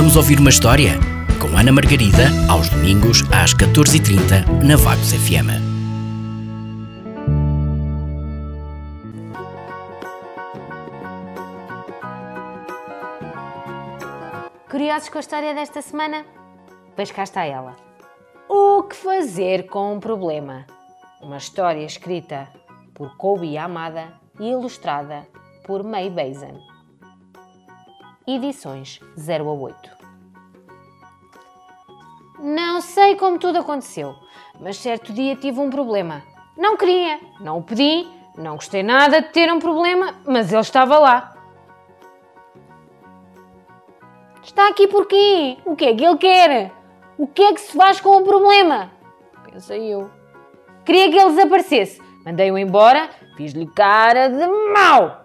Vamos ouvir uma história? Com Ana Margarida, aos domingos, às 14h30, na Vagos FM. Curiosos com a história desta semana? Pois cá está ela. O que fazer com um problema? Uma história escrita por Kobe Amada e ilustrada por May Bazan. Edições 0 a 8. Não sei como tudo aconteceu, mas certo dia tive um problema. Não queria, não o pedi, não gostei nada de ter um problema, mas ele estava lá. Está aqui porquê? O que é que ele quer? O que é que se faz com o problema? Pensei eu. Queria que ele desaparecesse. Mandei-o embora, fiz-lhe cara de mau.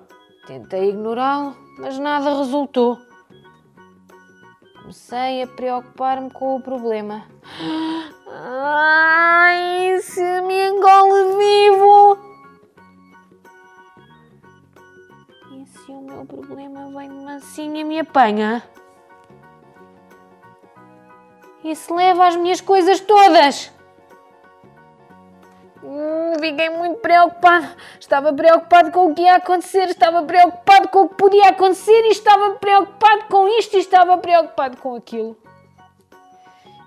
Tentei ignorá-lo, mas nada resultou. Comecei a preocupar-me com o problema. Ai, se me engole vivo! E se o meu problema vem de mansinho e me apanha? E se leva as minhas coisas todas? Fiquei muito preocupado. Estava preocupado com o que ia acontecer, estava preocupado com o que podia acontecer e estava preocupado com isto e estava preocupado com aquilo.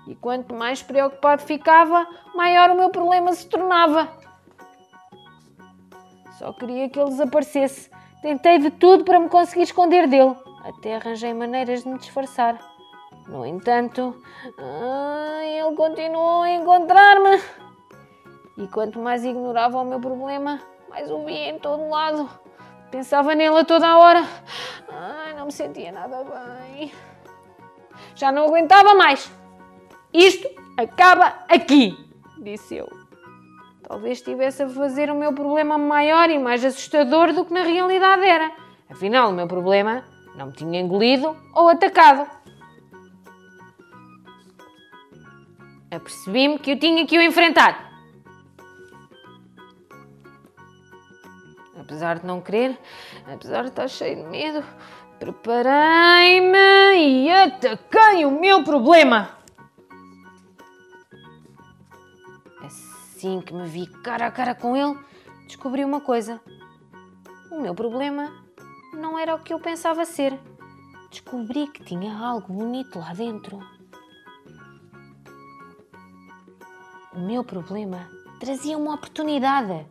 E quanto mais preocupado ficava, maior o meu problema se tornava. Só queria que ele desaparecesse. Tentei de tudo para me conseguir esconder dele. Até arranjei maneiras de me disfarçar. No entanto, ah, ele continuou a encontrar-me. E quanto mais ignorava o meu problema, mais o via em todo lado. Pensava nele a toda a hora. Ai, não me sentia nada bem. Já não aguentava mais. Isto acaba aqui, disse eu. Talvez estivesse a fazer o meu problema maior e mais assustador do que na realidade era. Afinal, o meu problema não me tinha engolido ou atacado. Apercebi-me que eu tinha que o enfrentar. Apesar de não querer, apesar de estar cheio de medo, preparei-me e ataquei o meu problema. Assim que me vi cara a cara com ele, descobri uma coisa. O meu problema não era o que eu pensava ser. Descobri que tinha algo bonito lá dentro. O meu problema trazia uma oportunidade.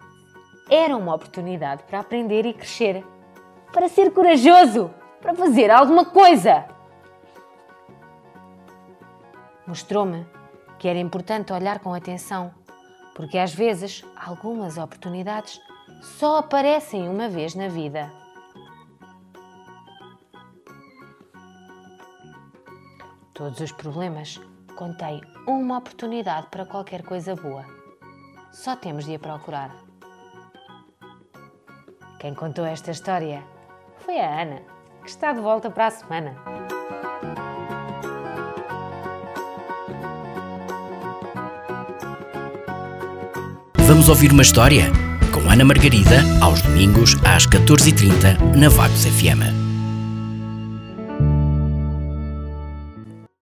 Era uma oportunidade para aprender e crescer, para ser corajoso, para fazer alguma coisa. Mostrou-me que era importante olhar com atenção, porque às vezes algumas oportunidades só aparecem uma vez na vida. Todos os problemas contêm uma oportunidade para qualquer coisa boa. Só temos de a procurar. Quem contou esta história foi a Ana, que está de volta para a semana. Vamos ouvir uma história? Com Ana Margarida, aos domingos, às 14h30, na Vagos FM.